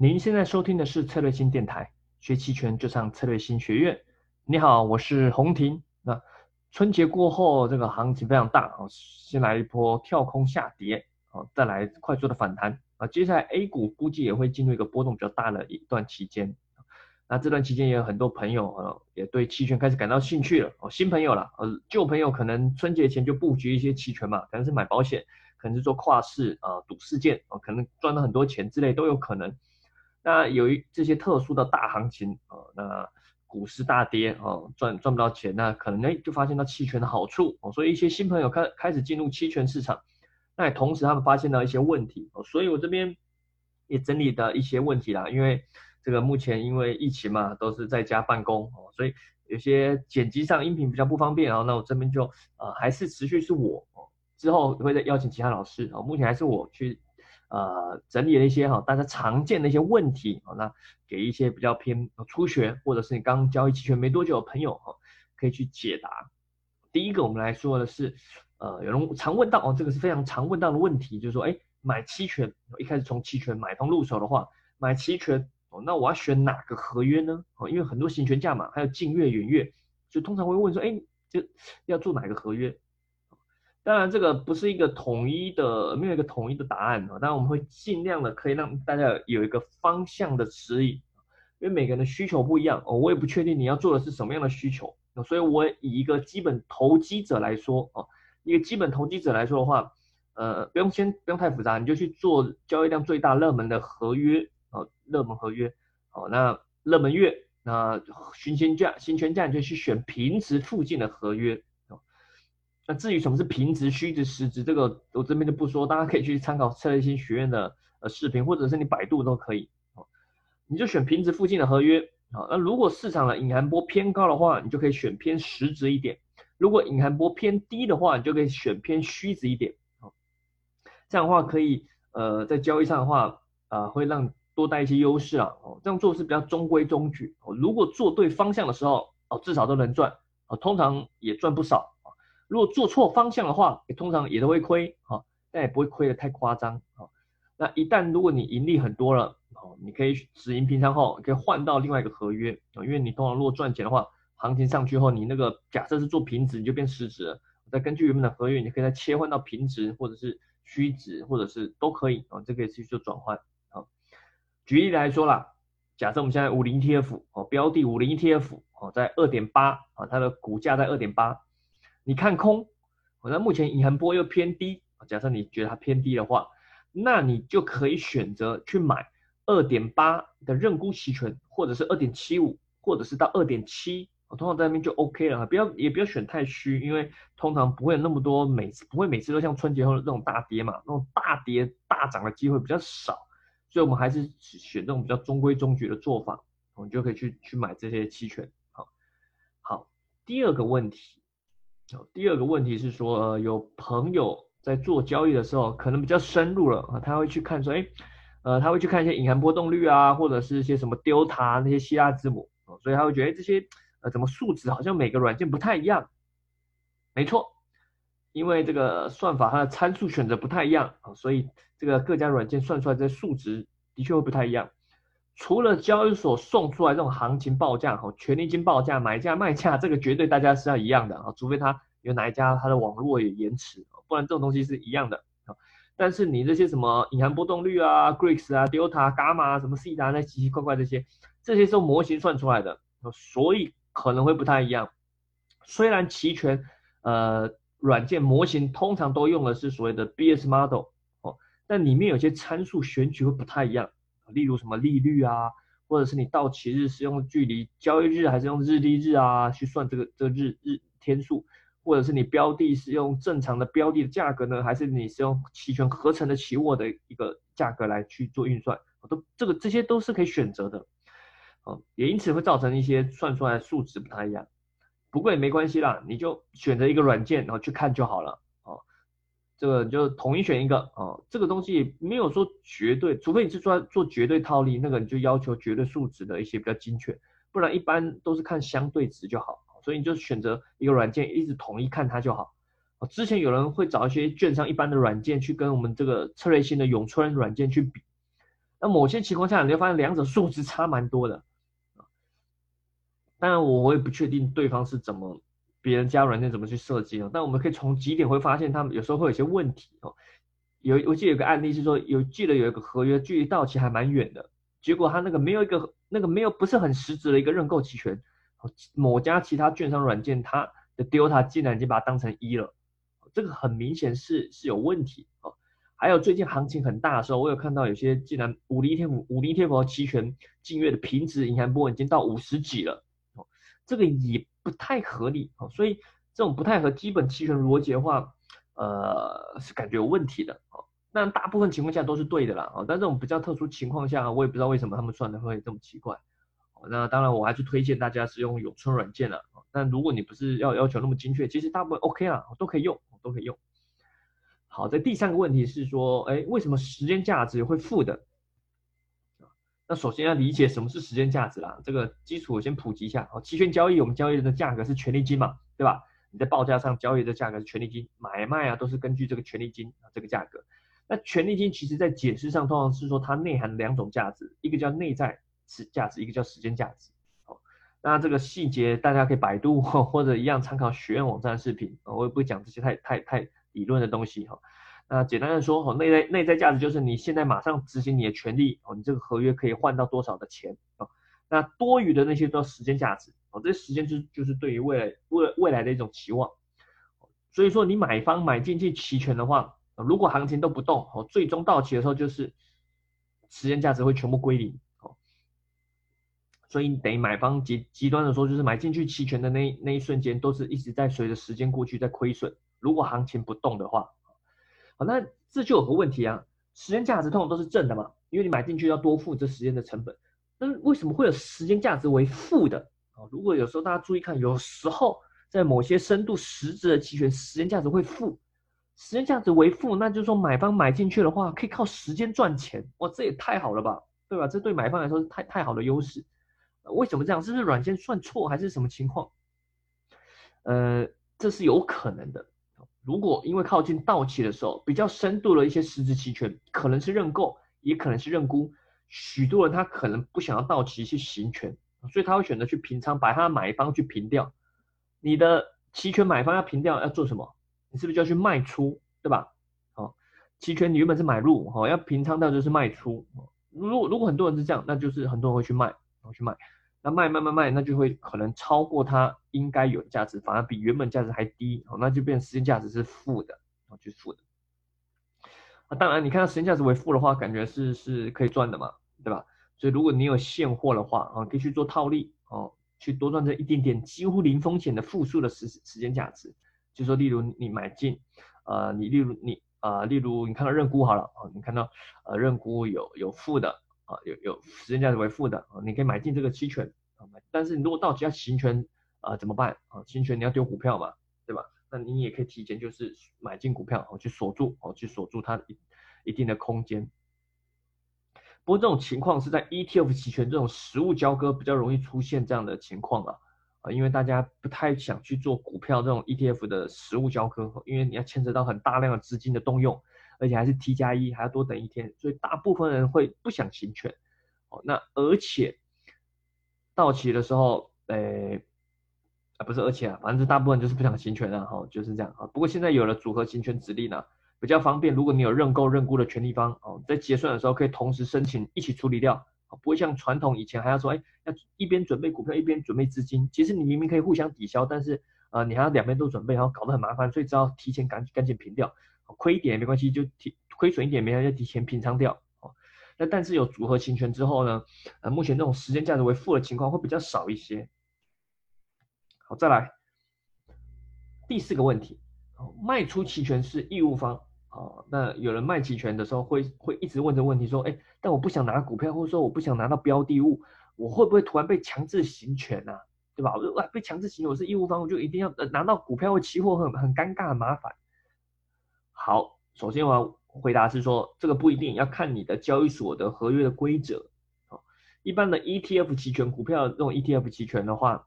您现在收听的是策略新电台，学期权就上策略新学院。你好，我是洪婷。那春节过后，这个行情非常大啊，先来一波跳空下跌，啊，再来快速的反弹啊，接下来 A 股估计也会进入一个波动比较大的一段期间。那这段期间也有很多朋友呃，也对期权开始感到兴趣了哦，新朋友了，呃，旧朋友可能春节前就布局一些期权嘛，可能是买保险，可能是做跨市啊，赌事件啊，可能赚了很多钱之类都有可能。那由于这些特殊的大行情啊，那股市大跌啊，赚赚不到钱，那可能哎就发现到期权的好处哦，所以一些新朋友开开始进入期权市场，那也同时他们发现到一些问题哦，所以我这边也整理的一些问题啦，因为。这个目前因为疫情嘛，都是在家办公哦，所以有些剪辑上音频比较不方便然后。那我这边就呃还是持续是我哦，之后会再邀请其他老师哦。目前还是我去呃整理了一些哈大家常见的一些问题哦，那给一些比较偏初学或者是你刚交易期权没多久的朋友哈，可以去解答。第一个我们来说的是呃有人常问到哦，这个是非常常问到的问题，就是说哎买期权一开始从期权买方入手的话，买期权。哦，那我要选哪个合约呢？哦，因为很多行权价嘛，还有近月、远月，就通常会问说，哎，这要做哪个合约？当然，这个不是一个统一的，没有一个统一的答案啊。当然，我们会尽量的可以让大家有一个方向的指引，因为每个人的需求不一样哦。我也不确定你要做的是什么样的需求，所以我以一个基本投机者来说哦，一个基本投机者来说的话，呃，不用先不用太复杂，你就去做交易量最大、热门的合约。哦，热门合约，哦，那热门月，那新鲜价、新权价你就去选平值附近的合约，那至于什么是平值、虚值、实值，这个我这边就不说，大家可以去参考策略新学院的呃视频，或者是你百度都可以，哦，你就选平值附近的合约，好，那如果市场的隐含波偏高的话，你就可以选偏实值一点；如果隐含波偏低的话，你就可以选偏虚值一点，哦，这样的话可以呃在交易上的话，啊会让多带一些优势啊，哦，这样做是比较中规中矩哦。如果做对方向的时候，哦，至少都能赚，哦，通常也赚不少。如果做错方向的话，通常也都会亏，哈，但也不会亏得太夸张，啊。那一旦如果你盈利很多了，哦，你可以止盈平仓后，可以换到另外一个合约，啊，因为你通常如果赚钱的话，行情上去后，你那个假设是做平值，你就变实值了，再根据原本的合约，你可以再切换到平值或者是虚值，或者是都可以，啊，这个也是去做转换啊。举例来说啦，假设我们现在五零 ETF 哦，标的五零 ETF 哦，在二点八啊，它的股价在二点八，你看空，那目前隐含波又偏低，假设你觉得它偏低的话，那你就可以选择去买二点八的认沽期权，或者是二点七五，或者是到二点七，通常在那边就 OK 了，不要也不要选太虚，因为通常不会有那么多每次不会每次都像春节后的这种大跌嘛，那种大跌大涨的机会比较少。所以，我们还是选这种比较中规中矩的做法，我们就可以去去买这些期权。好，好，第二个问题，第二个问题是说，有朋友在做交易的时候，可能比较深入了啊，他会去看说，哎，呃，他会去看一些隐含波动率啊，或者是一些什么 delta 那些希腊字母，所以他会觉得这些呃，怎么数值好像每个软件不太一样？没错。因为这个算法它的参数选择不太一样啊，所以这个各家软件算出来这数值的确会不太一样。除了交易所送出来这种行情报价哈，权利金报价、买价、卖价，这个绝对大家是要一样的啊，除非它有哪一家它的网络有延迟，不然这种东西是一样的啊。但是你这些什么隐含波动率啊、Greeks 啊、Delta、Gamma 什么 C 达那奇奇怪怪这些，这些是用模型算出来的，所以可能会不太一样。虽然期权呃。软件模型通常都用的是所谓的 BS model 哦，但里面有些参数选取会不太一样，例如什么利率啊，或者是你到期日是用距离交易日还是用日历日啊去算这个这日日天数，或者是你标的是用正常的标的的价格呢，还是你是用期权合成的期货的一个价格来去做运算，都这个这些都是可以选择的，哦，也因此会造成一些算出来的数值不太一样。不过也没关系啦，你就选择一个软件，然后去看就好了。这个就统一选一个啊。这个东西没有说绝对，除非你是做做绝对套利，那个你就要求绝对数值的一些比较精确，不然一般都是看相对值就好。所以你就选择一个软件，一直统一看它就好。之前有人会找一些券商一般的软件去跟我们这个策略性的永春软件去比，那某些情况下，你会发现两者数值差蛮多的。当然，我我也不确定对方是怎么别人加软件怎么去设计的，但我们可以从几点会发现他们有时候会有些问题哦。有我记得有个案例是说，有记得有一个合约距离到期还蛮远的，结果他那个没有一个那个没有不是很实质的一个认购期权，某家其他券商软件它的 delta 竟然已经把它当成一了，这个很明显是是有问题哦。还有最近行情很大的时候，我有看到有些竟然五零天五五零天 f 期权近月的平值银行波已经到五十几了。哦这个也不太合理哦，所以这种不太合基本期权逻辑的话，呃，是感觉有问题的哦。但大部分情况下都是对的啦哦。但这种比较特殊情况下，我也不知道为什么他们算的会这么奇怪。那当然，我还是推荐大家使用永春软件了。但如果你不是要要求那么精确，其实大部分 OK 啦，都可以用，都可以用。好，在第三个问题是说，哎，为什么时间价值会负的？那首先要理解什么是时间价值啦，这个基础我先普及一下。哦，期权交易我们交易的价格是权利金嘛，对吧？你在报价上交易的价格是权利金，买卖啊都是根据这个权利金啊这个价格。那权利金其实在解释上通常是说它内含两种价值，一个叫内在时价值，一个叫时间价值。哦，那这个细节大家可以百度或者一样参考学院网站的视频，我也不会讲这些太太太理论的东西哈。那简单的说，哦，内在内在价值就是你现在马上执行你的权利，哦，你这个合约可以换到多少的钱，哦，那多余的那些叫时间价值，哦，这时间就就是对于未来未未来的一种期望，所以说你买方买进去期权的话，如果行情都不动，哦，最终到期的时候就是时间价值会全部归零，哦，所以等于买方极极端的说，就是买进去期权的那那一瞬间都是一直在随着时间过去在亏损，如果行情不动的话。好，那这就有个问题啊，时间价值通常都是正的嘛，因为你买进去要多付这时间的成本。那为什么会有时间价值为负的？啊，如果有时候大家注意看，有时候在某些深度实质的期权，时间价值会负，时间价值为负，那就是说买方买进去的话，可以靠时间赚钱。哇，这也太好了吧，对吧？这对买方来说是太太好的优势。为什么这样？是不是软件算错还是什么情况？呃，这是有可能的。如果因为靠近到期的时候比较深度的一些实质期权，可能是认购，也可能是认沽，许多人他可能不想要到期去行权，所以他会选择去平仓，把他的买方去平掉。你的期权买方要平掉要做什么？你是不是就要去卖出，对吧？好，期权你原本是买入，哈，要平仓掉就是卖出。如果如果很多人是这样，那就是很多人会去卖，然后去卖。卖卖卖卖，那就会可能超过它应该有的价值，反而比原本价值还低，哦，那就变时间价值是负的，哦，就是负的。啊，当然你看到时间价值为负的话，感觉是是可以赚的嘛，对吧？所以如果你有现货的话，啊，可以去做套利，哦，去多赚这一点点几乎零风险的负数的时时间价值。就说例如你买进，呃，你例如你啊，例如你看到认沽好了，啊，你看到呃认沽有有负的。啊，有有时间价值为负的啊，你可以买进这个期权，但是你如果到期要行权啊，怎么办啊？行权你要丢股票嘛，对吧？那你也可以提前就是买进股票，哦，去锁住，哦，去锁住它一一定的空间。不过这种情况是在 ETF 期权这种实物交割比较容易出现这样的情况啊，啊，因为大家不太想去做股票这种 ETF 的实物交割，因为你要牵扯到很大量的资金的动用。而且还是 T 加一，还要多等一天，所以大部分人会不想行权。哦，那而且到期的时候，诶，啊不是而且啊，反正大部分就是不想行权了哈，就是这样啊。不过现在有了组合行权指令呢，比较方便。如果你有认购认沽的权利方，哦，在结算的时候可以同时申请一起处理掉，不会像传统以前还要说，哎，要一边准备股票一边准备资金。其实你明明可以互相抵消，但是呃，你还要两边都准备，然后搞得很麻烦，所以只要提前赶赶紧平掉。亏一点也没关系，就提亏损一点没关系，提前平仓掉。那但是有组合行权之后呢？呃，目前这种时间价值为负的情况会比较少一些。好，再来第四个问题，卖出期权是义务方哦。那有人卖期权的时候会会一直问这个问题，说，哎，但我不想拿股票，或者说我不想拿到标的物，我会不会突然被强制行权呢？对吧？我被强制行权，我是义务方，我就一定要拿到股票或期货，很很尴尬，很麻烦。好，首先我要回答是说，这个不一定要看你的交易所的合约的规则。好，一般的 ETF 期权股票这种 ETF 期权的话，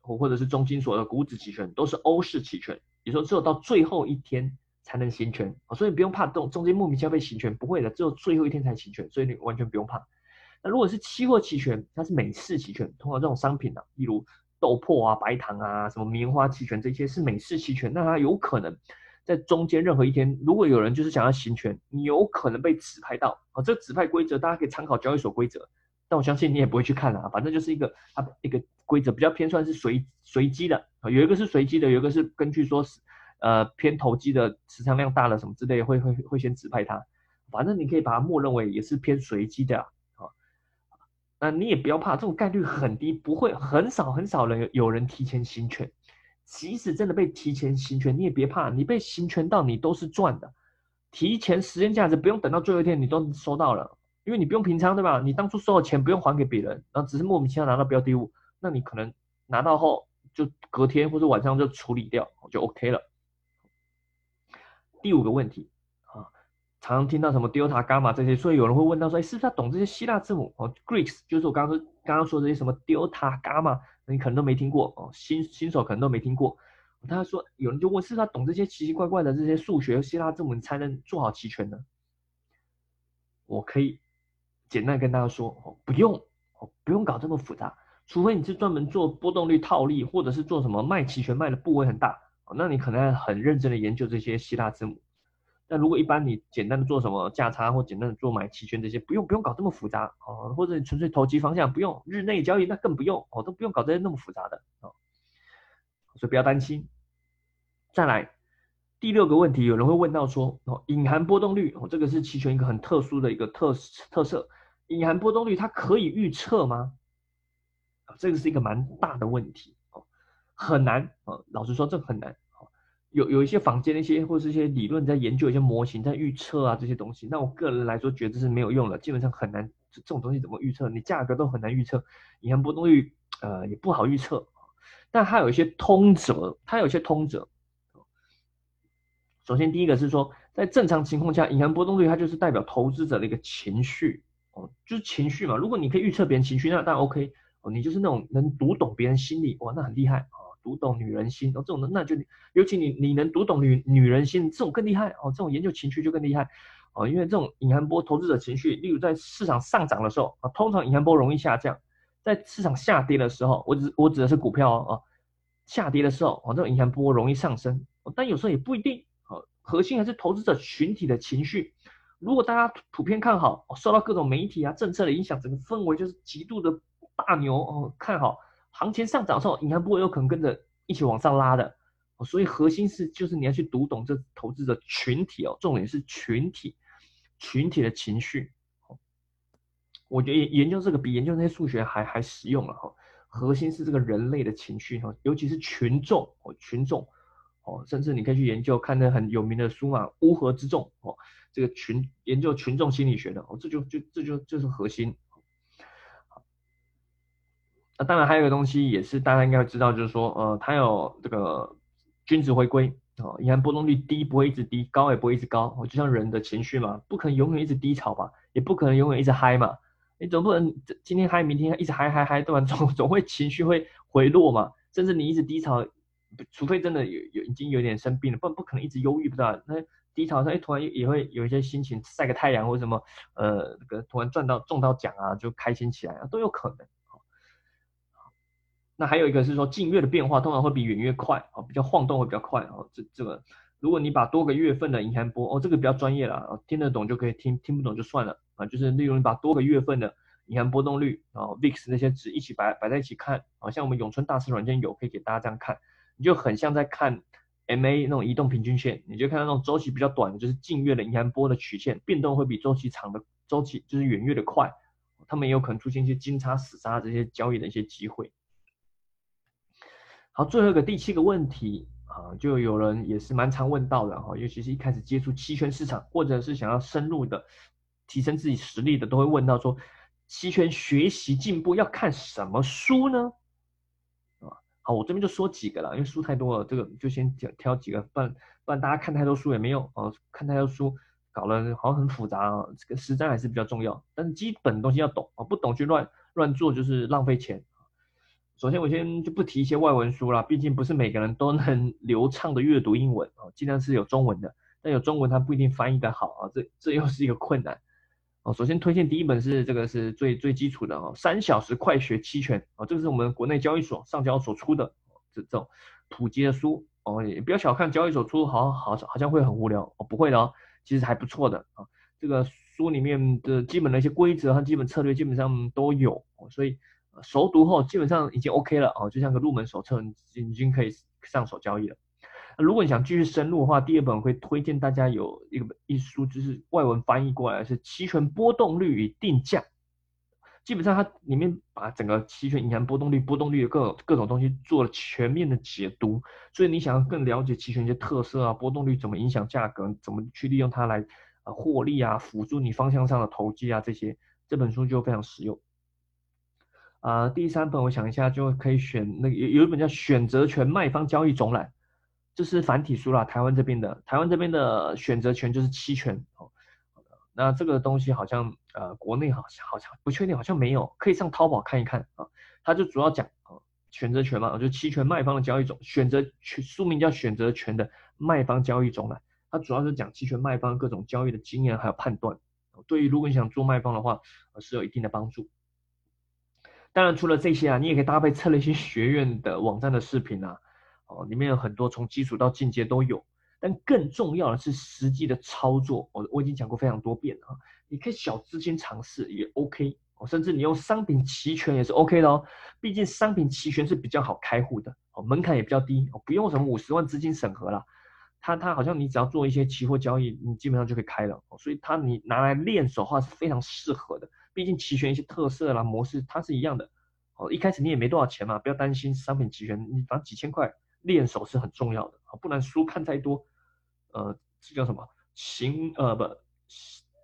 或者是中金所的股指期权，都是欧式期权，也说只有到最后一天才能行权，所以不用怕中中间莫名其妙被行权，不会的，只有最后一天才行权，所以你完全不用怕。那如果是期货期权，它是美式期权，通过这种商品啊，例如豆粕啊、白糖啊、什么棉花期权这些是美式期权，那它有可能在中间任何一天，如果有人就是想要行权，你有可能被指派到啊。这个指派规则大家可以参考交易所规则，但我相信你也不会去看啊，反正就是一个它一个规则比较偏算是随随机的啊，有一个是随机的，有一个是根据说是。呃，偏投机的持仓量大了什么之类，会会会先指派他，反正你可以把它默认为也是偏随机的啊。那你也不要怕，这种概率很低，不会很少很少人有人提前行权。即使真的被提前行权，你也别怕，你被行权到你都是赚的。提前时间价值不用等到最后一天你都收到了，因为你不用平仓对吧？你当初收的钱不用还给别人，然后只是莫名其妙拿到标的物，那你可能拿到后就隔天或者晚上就处理掉就 OK 了。第五个问题啊，常常听到什么 delta gamma 这些，所以有人会问到说，哎，是不是他懂这些希腊字母？哦，Greeks 就是我刚刚说刚刚说这些什么 delta gamma，你可能都没听过哦，新新手可能都没听过。他说有人就问，是他懂这些奇奇怪怪的这些数学希腊字母，才能做好期权呢？我可以简单跟大家说，哦，不用，哦，不用搞这么复杂，除非你是专门做波动率套利，或者是做什么卖期权卖的部位很大。那你可能很认真的研究这些希腊字母。那如果一般你简单的做什么价差或简单的做买期权这些，不用不用搞这么复杂哦。或者你纯粹投机方向，不用日内交易那更不用哦，都不用搞这些那么复杂的哦。所以不要担心。再来第六个问题，有人会问到说哦，隐含波动率哦，这个是期权一个很特殊的一个特特色。隐含波动率它可以预测吗？这个是一个蛮大的问题哦。很难啊，老实说，这很难有有一些坊间的一些或是一些理论在研究一些模型在预测啊这些东西，那我个人来说觉得是没有用的，基本上很难。这种东西怎么预测？你价格都很难预测，隐含波动率呃也不好预测。但它有一些通则，它有一些通则。首先第一个是说，在正常情况下，隐含波动率它就是代表投资者的一个情绪哦，就是情绪嘛。如果你可以预测别人情绪，那当然 OK 哦，你就是那种能读懂别人心理哇，那很厉害啊。读懂女人心哦，这种的那就尤其你你能读懂女女人心，这种更厉害哦。这种研究情绪就更厉害哦，因为这种隐含波投资者情绪，例如在市场上涨的时候啊，通常隐含波容易下降；在市场下跌的时候，我指我指的是股票哦，下跌的时候哦，这种隐含波容易上升。但有时候也不一定哦，核心还是投资者群体的情绪。如果大家普遍看好，受到各种媒体啊政策的影响，整个氛围就是极度的大牛哦，看好。行情上涨的时候，银行不会有可能跟着一起往上拉的，所以核心是就是你要去读懂这投资者群体哦，重点是群体，群体的情绪。我觉得研研究这个比研究那些数学还还实用了哈。核心是这个人类的情绪哈，尤其是群众哦，群众哦，甚至你可以去研究看那很有名的书嘛，《乌合之众》哦，这个群研究群众心理学的哦，这就就这就就是核心。那当然还有一个东西也是大家应该会知道，就是说，呃，它有这个均值回归啊，银行波动率低不会一直低，高也不会一直高，就像人的情绪嘛，不可能永远一直低潮吧，也不可能永远一直嗨嘛，你总不能今天嗨，明天一直嗨嗨嗨，对吧？总总会情绪会回落嘛，甚至你一直低潮，除非真的有有已经有点生病了，不然不可能一直忧郁，不知道那低潮上，哎，突然也会有一些心情，晒个太阳或什么，呃，那个突然赚到中到奖啊，就开心起来啊，都有可能。那还有一个是说，近月的变化通常会比远月快啊，比较晃动会比较快啊。这这个，如果你把多个月份的银行波哦，这个比较专业了，听得懂就可以听，听不懂就算了啊。就是例如你把多个月份的银行波动率啊，VIX 那些值一起摆摆在一起看啊，像我们永春大师软件有可以给大家这样看，你就很像在看 MA 那种移动平均线，你就看到那种周期比较短的，就是近月的银行波的曲线变动会比周期长的周期就是远月的快，他们也有可能出现一些金叉死叉这些交易的一些机会。好，最后一个第七个问题啊，就有人也是蛮常问到的哈，尤其是一开始接触期权市场，或者是想要深入的提升自己实力的，都会问到说，期权学习进步要看什么书呢？啊，好，我这边就说几个了，因为书太多了，这个就先挑挑几个，不然不然大家看太多书也没用哦，看太多书搞了好像很复杂啊，这个实战还是比较重要，但是基本东西要懂啊，不懂去乱乱做就是浪费钱。首先，我先就不提一些外文书了，毕竟不是每个人都能流畅的阅读英文啊，尽量是有中文的。但有中文它不一定翻译的好啊，这这又是一个困难。哦，首先推荐第一本是这个是最最基础的哦，三小时快学期权啊，这个是我们国内交易所上交所出的这这种普及的书哦，也不要小看交易所出，好好好像会很无聊哦，不会的哦，其实还不错的啊，这个书里面的基本的一些规则和基本策略基本上都有，所以熟读后基本上已经 OK 了哦，就像个入门手册，你已经可以上手交易了。如果你想继续深入的话，第二本会推荐大家有一个一书，就是外文翻译过来是《期权波动率与定价》。基本上它里面把整个期权银行波动率、波动率的各种各种东西做了全面的解读。所以你想要更了解期权一些特色啊，波动率怎么影响价格，怎么去利用它来呃获利啊，辅助你方向上的投机啊这些，这本书就非常实用。啊，第三本我想一下就可以选那个有有一本叫《选择权卖方交易总览》。这是繁体书啦，台湾这边的，台湾这边的选择权就是期权哦。那这个东西好像呃，国内好像好像不确定，好像没有，可以上淘宝看一看啊。它就主要讲啊选择权嘛，就期权卖方的交易总，选择权书名叫选择权的卖方交易总览。它主要是讲期权卖方各种交易的经验还有判断。对于如果你想做卖方的话，是有一定的帮助。当然除了这些啊，你也可以搭配策略性学院的网站的视频啊。哦，里面有很多从基础到进阶都有，但更重要的是实际的操作。我我已经讲过非常多遍了啊，你可以小资金尝试也 OK 哦，甚至你用商品期权也是 OK 的哦。毕竟商品期权是比较好开户的哦，门槛也比较低哦，不用什么五十万资金审核了。它它好像你只要做一些期货交易，你基本上就可以开了。所以它你拿来练手的话是非常适合的。毕竟期权一些特色啦模式它是一样的哦。一开始你也没多少钱嘛，不要担心商品期权，你反正几千块。练手是很重要的啊，不然书看太多，呃，这叫什么？行呃不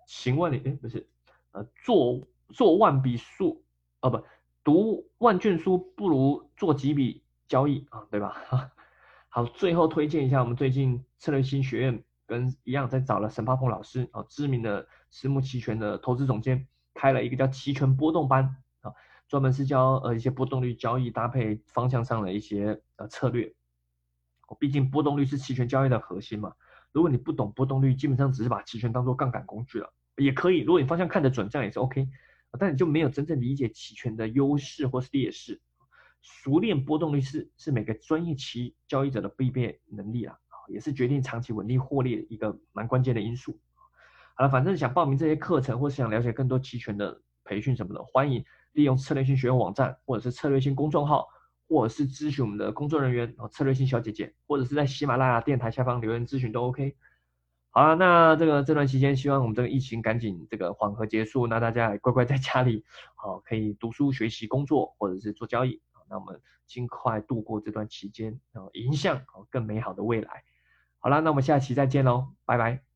行万里哎不是，呃做做万笔书啊不读万卷书不如做几笔交易啊，对吧？好，最后推荐一下我们最近策略新学院跟一样在找了沈发鹏老师啊，知名的私募期权的投资总监，开了一个叫期权波动班啊，专门是教呃一些波动率交易搭配方向上的一些呃策略。毕竟波动率是期权交易的核心嘛。如果你不懂波动率，基本上只是把期权当做杠杆工具了，也可以。如果你方向看得准，这样也是 OK。但你就没有真正理解期权的优势或是劣势。熟练波动率是是每个专业期交易者的必备能力啊，也是决定长期稳定获利的一个蛮关键的因素。啊，反正想报名这些课程或是想了解更多期权的培训什么的，欢迎利用策略性学院网站或者是策略性公众号。或者是咨询我们的工作人员哦，策略性小姐姐，或者是在喜马拉雅电台下方留言咨询都 OK。好了，那这个这段期间，希望我们这个疫情赶紧这个缓和结束，那大家也乖乖在家里，好可以读书学习、工作或者是做交易那我们尽快度过这段期间，然后迎向更美好的未来。好了，那我们下期再见喽，拜拜。